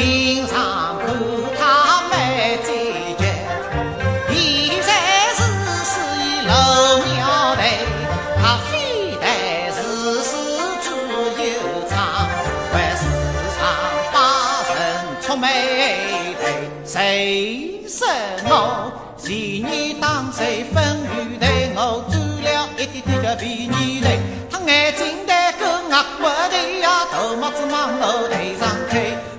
平常看他没嘴嚼，现在是是露尿头，他非得是是猪油肠，还时常把人出眉头。谁说我前年当贼分芋头，我沾了一点点就肥腻头，他眼睛呆，跟阿古头呀，大帽子往我头上。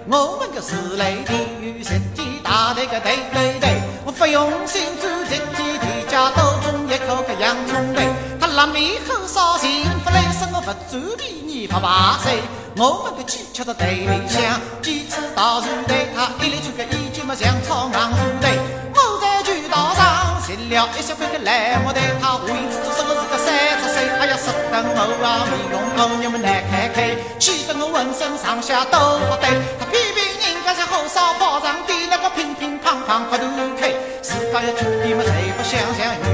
我们个是来地狱十天大队个对对对，我不用心做日天天家多种一口个洋葱头。他拉面后烧幸福来，生我不占便宜不怕谁。我们个鸡吃到堆里向，鸡翅大肉队，他一连穿个衣襟么像草硬树队。我在渠道上拾了一小块个烂木头，他为子做什么是个三哎呀，说的我啊面红口娘们难看开，气得我浑身上下都不对。他偏偏人家是火烧炮仗的，那个乒乒乓乓不断开，自家的缺点么谁不想想？